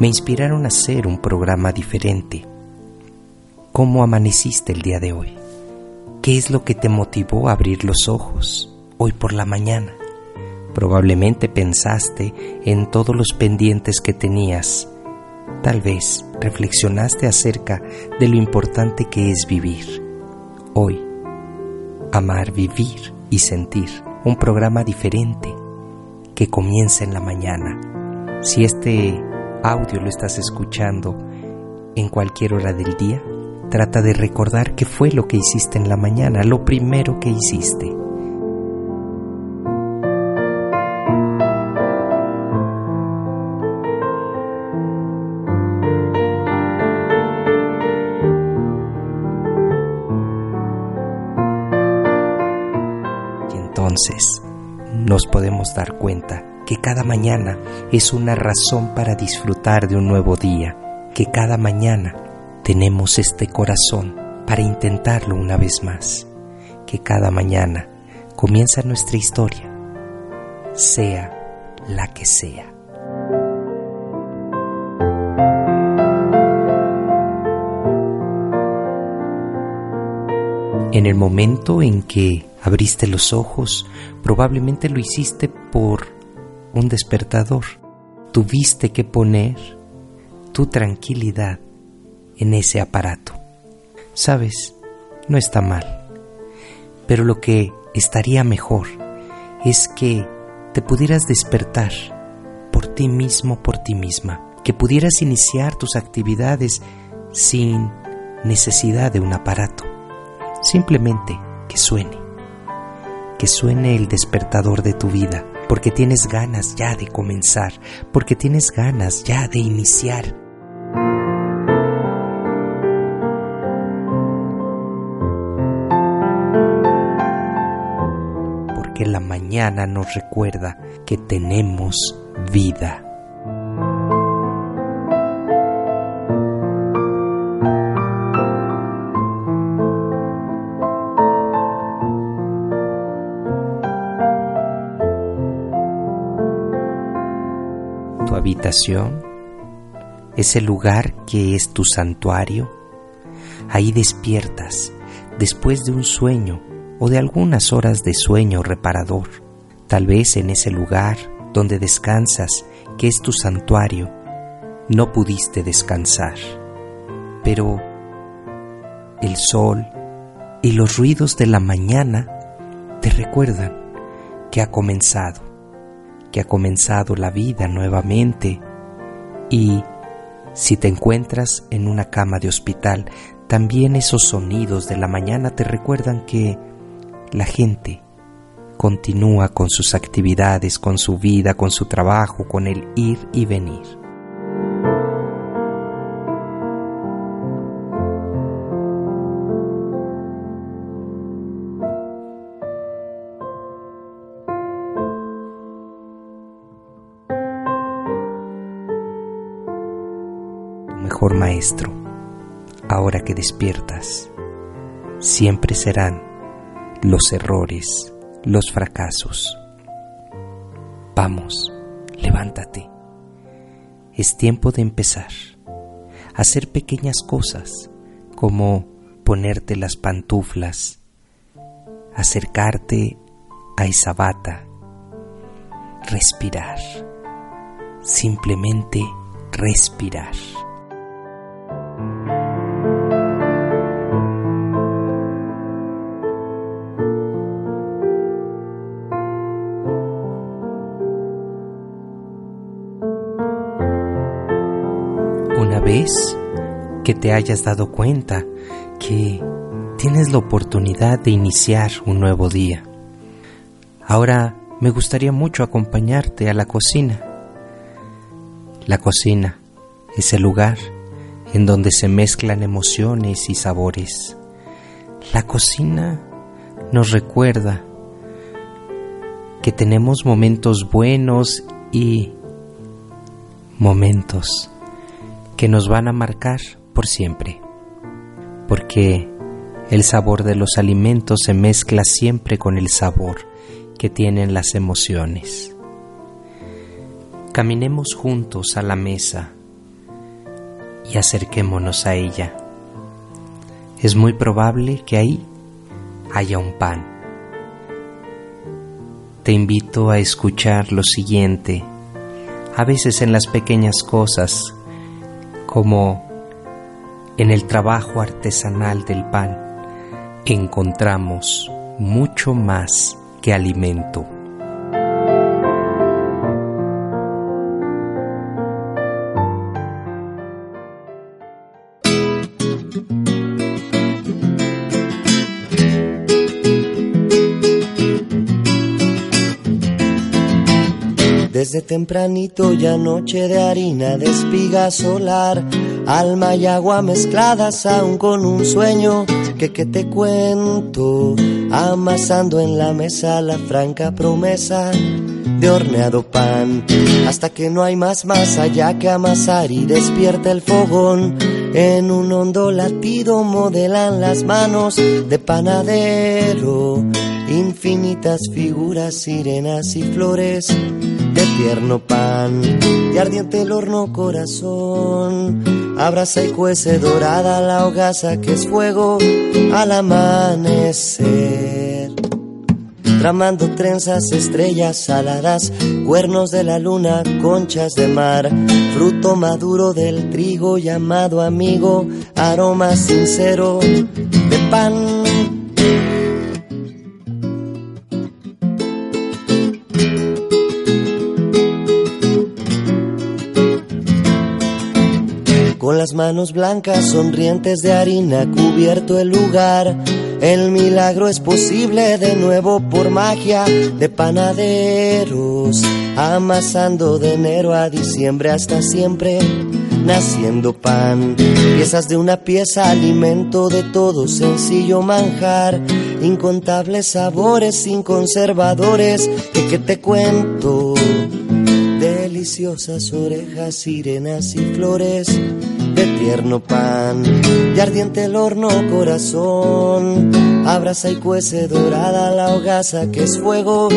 me inspiraron a hacer un programa diferente. ¿Cómo amaneciste el día de hoy? ¿Qué es lo que te motivó a abrir los ojos hoy por la mañana? Probablemente pensaste en todos los pendientes que tenías. Tal vez reflexionaste acerca de lo importante que es vivir. Hoy, amar, vivir y sentir. Un programa diferente que comienza en la mañana. Si este audio lo estás escuchando en cualquier hora del día, trata de recordar qué fue lo que hiciste en la mañana, lo primero que hiciste. Y entonces nos podemos dar cuenta que cada mañana es una razón para disfrutar de un nuevo día, que cada mañana tenemos este corazón para intentarlo una vez más, que cada mañana comienza nuestra historia, sea la que sea. En el momento en que abriste los ojos, probablemente lo hiciste por un despertador. Tuviste que poner tu tranquilidad en ese aparato. Sabes, no está mal, pero lo que estaría mejor es que te pudieras despertar por ti mismo, por ti misma, que pudieras iniciar tus actividades sin necesidad de un aparato, simplemente que suene, que suene el despertador de tu vida, porque tienes ganas ya de comenzar, porque tienes ganas ya de iniciar. Porque la mañana nos recuerda que tenemos vida. Habitación, ese lugar que es tu santuario. Ahí despiertas después de un sueño o de algunas horas de sueño reparador. Tal vez en ese lugar donde descansas, que es tu santuario, no pudiste descansar. Pero el sol y los ruidos de la mañana te recuerdan que ha comenzado que ha comenzado la vida nuevamente y si te encuentras en una cama de hospital, también esos sonidos de la mañana te recuerdan que la gente continúa con sus actividades, con su vida, con su trabajo, con el ir y venir. Mejor maestro, ahora que despiertas, siempre serán los errores, los fracasos. Vamos, levántate. Es tiempo de empezar. Hacer pequeñas cosas como ponerte las pantuflas, acercarte a esa bata, respirar, simplemente respirar. Que te hayas dado cuenta que tienes la oportunidad de iniciar un nuevo día, ahora me gustaría mucho acompañarte a la cocina. La cocina es el lugar en donde se mezclan emociones y sabores. La cocina nos recuerda que tenemos momentos buenos y momentos que nos van a marcar por siempre, porque el sabor de los alimentos se mezcla siempre con el sabor que tienen las emociones. Caminemos juntos a la mesa y acerquémonos a ella. Es muy probable que ahí haya un pan. Te invito a escuchar lo siguiente. A veces en las pequeñas cosas, como en el trabajo artesanal del pan, encontramos mucho más que alimento. Desde tempranito ya noche de harina de espiga solar, alma y agua mezcladas aún con un sueño que que te cuento, amasando en la mesa la franca promesa de horneado pan, hasta que no hay más más allá que amasar y despierta el fogón. En un hondo latido modelan las manos de panadero, infinitas figuras, sirenas y flores tierno pan, de ardiente el horno corazón, abraza y cuece dorada la hogaza que es fuego al amanecer. Tramando trenzas, estrellas saladas, cuernos de la luna, conchas de mar, fruto maduro del trigo llamado amigo, aroma sincero de pan las manos blancas, sonrientes de harina, cubierto el lugar. El milagro es posible de nuevo por magia de panaderos, amasando de enero a diciembre hasta siempre, naciendo pan. Piezas de una pieza, alimento de todo, sencillo manjar, incontables sabores sin conservadores, que, que te cuento. Deliciosas orejas, sirenas y flores de tierno pan, de ardiente el horno corazón, abraza y cuece dorada la hogaza que es fuego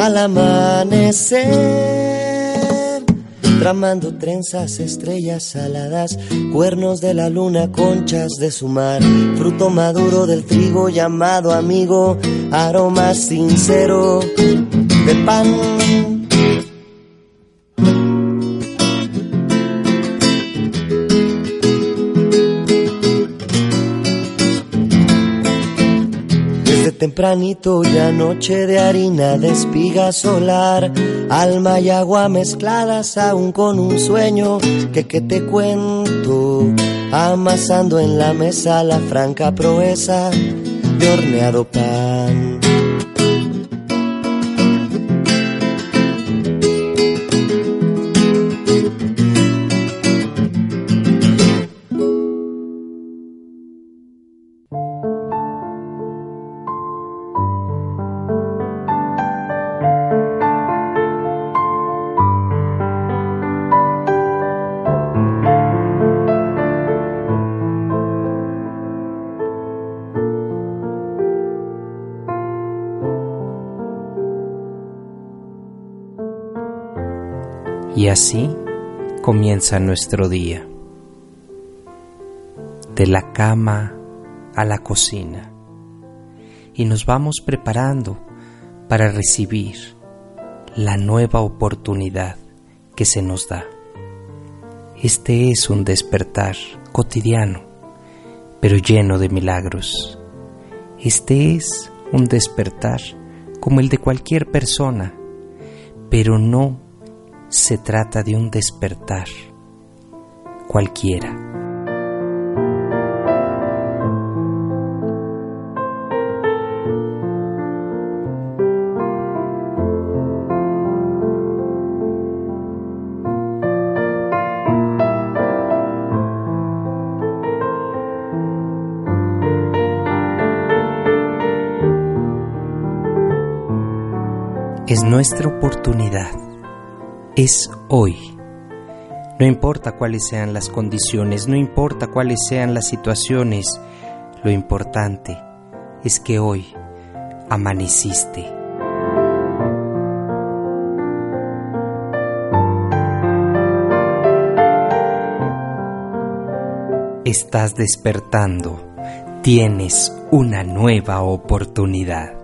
al amanecer, tramando trenzas, estrellas saladas, cuernos de la luna, conchas de su mar, fruto maduro del trigo llamado amigo, aroma sincero de pan tempranito ya noche de harina de espiga solar, alma y agua mezcladas aún con un sueño que que te cuento, amasando en la mesa la franca proeza de horneado pan. Y así comienza nuestro día. De la cama a la cocina. Y nos vamos preparando para recibir la nueva oportunidad que se nos da. Este es un despertar cotidiano, pero lleno de milagros. Este es un despertar como el de cualquier persona, pero no se trata de un despertar cualquiera. Es nuestra oportunidad. Es hoy. No importa cuáles sean las condiciones, no importa cuáles sean las situaciones, lo importante es que hoy amaneciste. Estás despertando. Tienes una nueva oportunidad.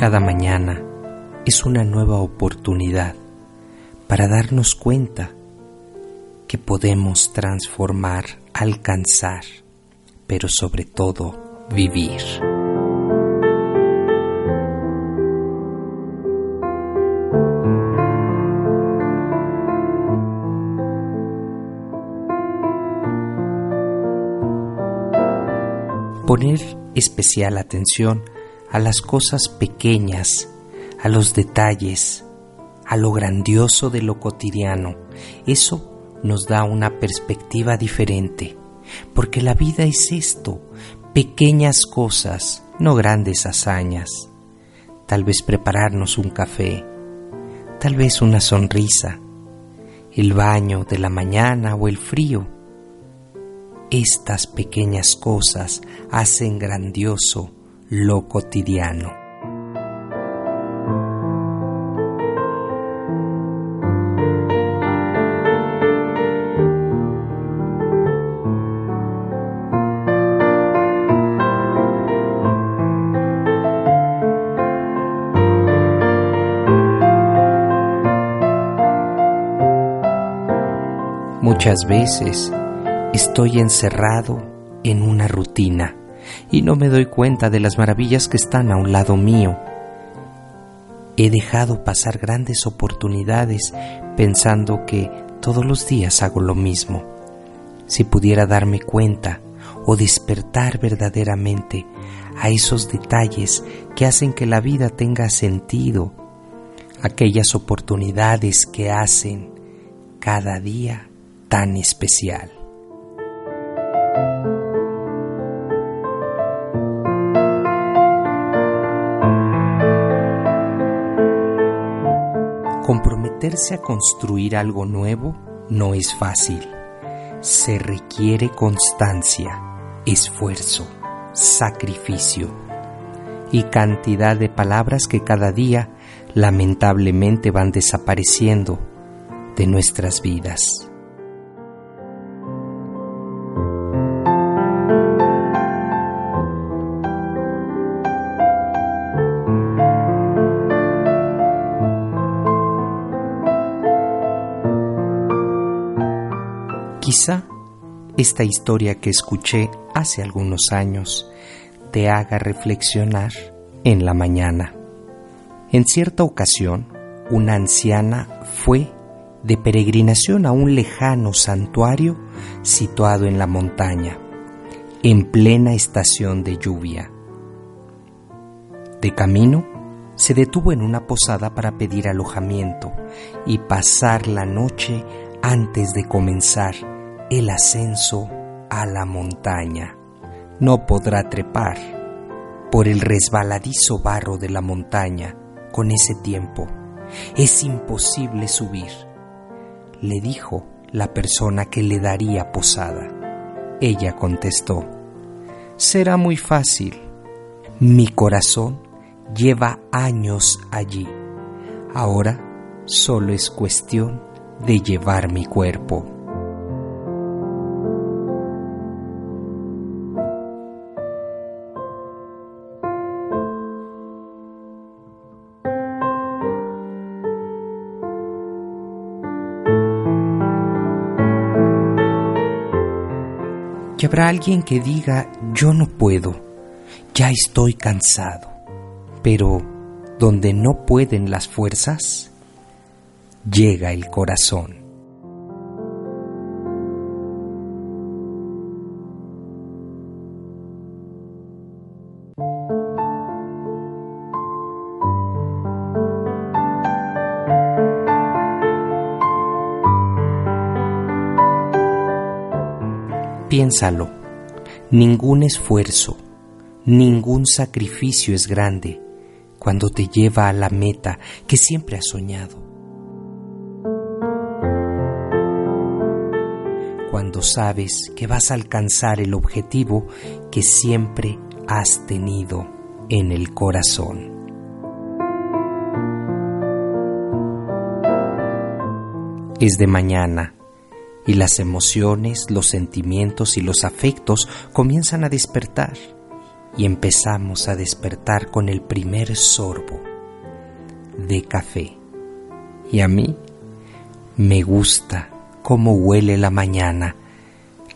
Cada mañana es una nueva oportunidad para darnos cuenta que podemos transformar, alcanzar, pero sobre todo vivir. Poner especial atención a las cosas pequeñas, a los detalles, a lo grandioso de lo cotidiano. Eso nos da una perspectiva diferente, porque la vida es esto, pequeñas cosas, no grandes hazañas. Tal vez prepararnos un café, tal vez una sonrisa, el baño de la mañana o el frío. Estas pequeñas cosas hacen grandioso lo cotidiano. Muchas veces estoy encerrado en una rutina y no me doy cuenta de las maravillas que están a un lado mío. He dejado pasar grandes oportunidades pensando que todos los días hago lo mismo. Si pudiera darme cuenta o despertar verdaderamente a esos detalles que hacen que la vida tenga sentido, aquellas oportunidades que hacen cada día tan especial. Comprometerse a construir algo nuevo no es fácil. Se requiere constancia, esfuerzo, sacrificio y cantidad de palabras que cada día lamentablemente van desapareciendo de nuestras vidas. Quizá esta historia que escuché hace algunos años te haga reflexionar en la mañana. En cierta ocasión, una anciana fue de peregrinación a un lejano santuario situado en la montaña, en plena estación de lluvia. De camino, se detuvo en una posada para pedir alojamiento y pasar la noche antes de comenzar el ascenso a la montaña. No podrá trepar por el resbaladizo barro de la montaña con ese tiempo. Es imposible subir, le dijo la persona que le daría posada. Ella contestó, será muy fácil. Mi corazón lleva años allí. Ahora solo es cuestión de llevar mi cuerpo. Habrá alguien que diga, yo no puedo, ya estoy cansado. Pero donde no pueden las fuerzas, llega el corazón. Piénsalo, ningún esfuerzo, ningún sacrificio es grande cuando te lleva a la meta que siempre has soñado. Cuando sabes que vas a alcanzar el objetivo que siempre has tenido en el corazón. Es de mañana y las emociones, los sentimientos y los afectos comienzan a despertar y empezamos a despertar con el primer sorbo de café. Y a mí me gusta cómo huele la mañana,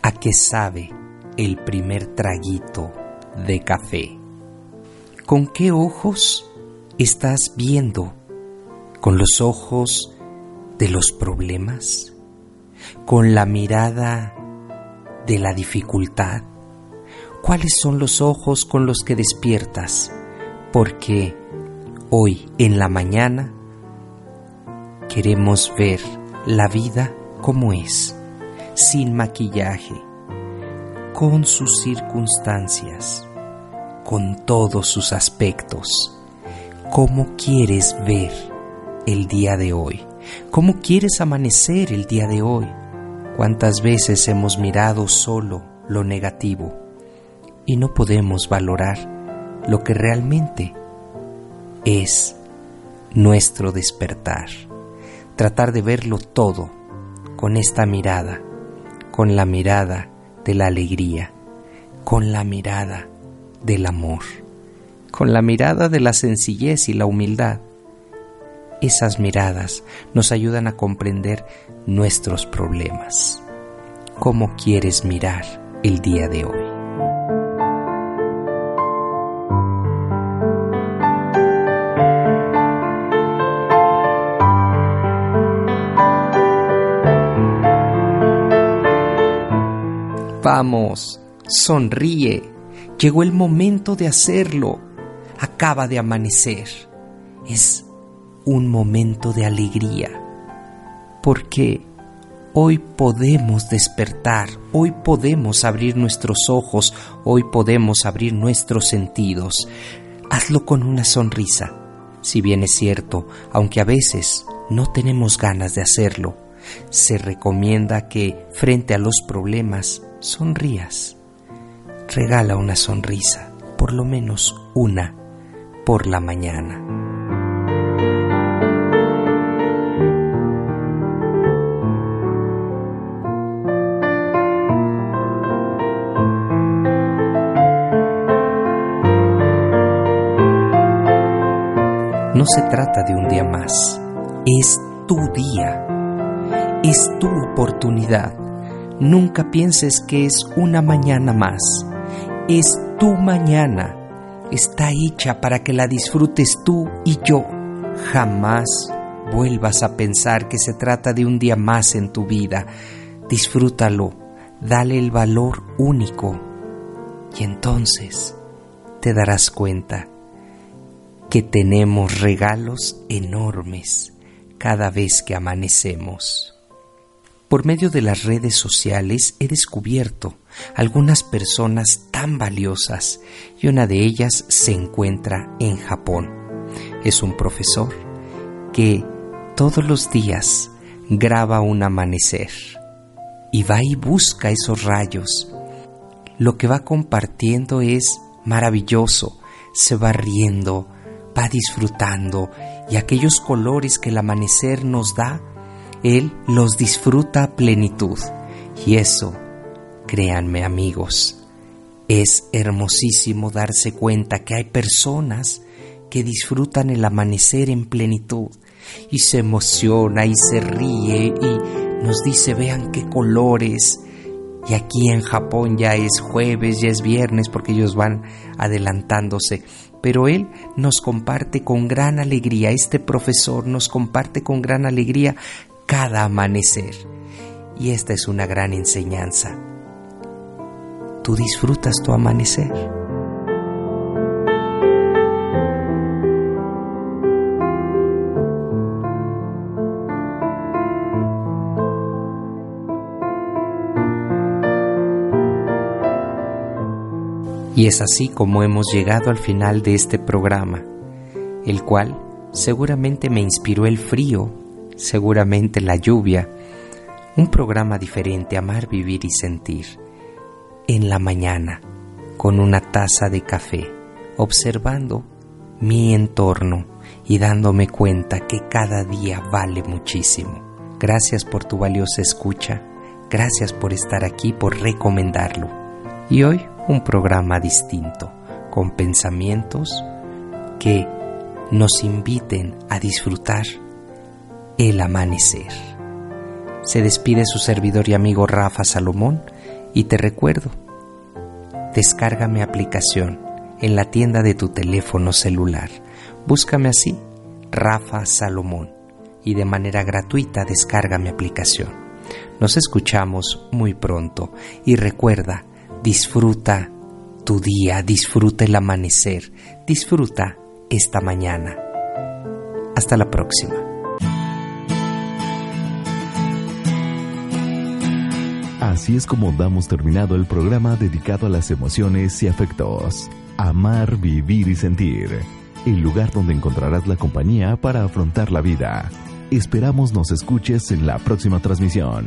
a qué sabe el primer traguito de café. ¿Con qué ojos estás viendo? ¿Con los ojos de los problemas? ¿Con la mirada de la dificultad? cuáles son los ojos con los que despiertas, porque hoy en la mañana queremos ver la vida como es, sin maquillaje, con sus circunstancias, con todos sus aspectos. ¿Cómo quieres ver el día de hoy? ¿Cómo quieres amanecer el día de hoy? ¿Cuántas veces hemos mirado solo lo negativo? y no podemos valorar lo que realmente es nuestro despertar. Tratar de verlo todo con esta mirada, con la mirada de la alegría, con la mirada del amor, con la mirada de la sencillez y la humildad. Esas miradas nos ayudan a comprender nuestros problemas. ¿Cómo quieres mirar el día de hoy? Vamos, sonríe. Llegó el momento de hacerlo. Acaba de amanecer. Es un momento de alegría. Porque hoy podemos despertar, hoy podemos abrir nuestros ojos, hoy podemos abrir nuestros sentidos. Hazlo con una sonrisa. Si bien es cierto, aunque a veces no tenemos ganas de hacerlo, se recomienda que frente a los problemas sonrías. Regala una sonrisa, por lo menos una, por la mañana. No se trata de un día más, es tu día, es tu oportunidad Nunca pienses que es una mañana más. Es tu mañana. Está hecha para que la disfrutes tú y yo. Jamás vuelvas a pensar que se trata de un día más en tu vida. Disfrútalo, dale el valor único y entonces te darás cuenta que tenemos regalos enormes cada vez que amanecemos. Por medio de las redes sociales he descubierto algunas personas tan valiosas y una de ellas se encuentra en Japón. Es un profesor que todos los días graba un amanecer y va y busca esos rayos. Lo que va compartiendo es maravilloso, se va riendo, va disfrutando y aquellos colores que el amanecer nos da, él los disfruta a plenitud. Y eso, créanme amigos, es hermosísimo darse cuenta que hay personas que disfrutan el amanecer en plenitud y se emociona y se ríe y nos dice vean qué colores. Y aquí en Japón ya es jueves, ya es viernes porque ellos van adelantándose. Pero él nos comparte con gran alegría, este profesor nos comparte con gran alegría cada amanecer. Y esta es una gran enseñanza. Tú disfrutas tu amanecer. Y es así como hemos llegado al final de este programa, el cual seguramente me inspiró el frío, seguramente la lluvia, un programa diferente, amar, vivir y sentir, en la mañana, con una taza de café, observando mi entorno y dándome cuenta que cada día vale muchísimo. Gracias por tu valiosa escucha, gracias por estar aquí, por recomendarlo. Y hoy un programa distinto, con pensamientos que nos inviten a disfrutar el amanecer. Se despide su servidor y amigo Rafa Salomón y te recuerdo, descarga mi aplicación en la tienda de tu teléfono celular. Búscame así, Rafa Salomón, y de manera gratuita descarga mi aplicación. Nos escuchamos muy pronto y recuerda, Disfruta tu día, disfruta el amanecer, disfruta esta mañana. Hasta la próxima. Así es como damos terminado el programa dedicado a las emociones y afectos. Amar, vivir y sentir. El lugar donde encontrarás la compañía para afrontar la vida. Esperamos nos escuches en la próxima transmisión.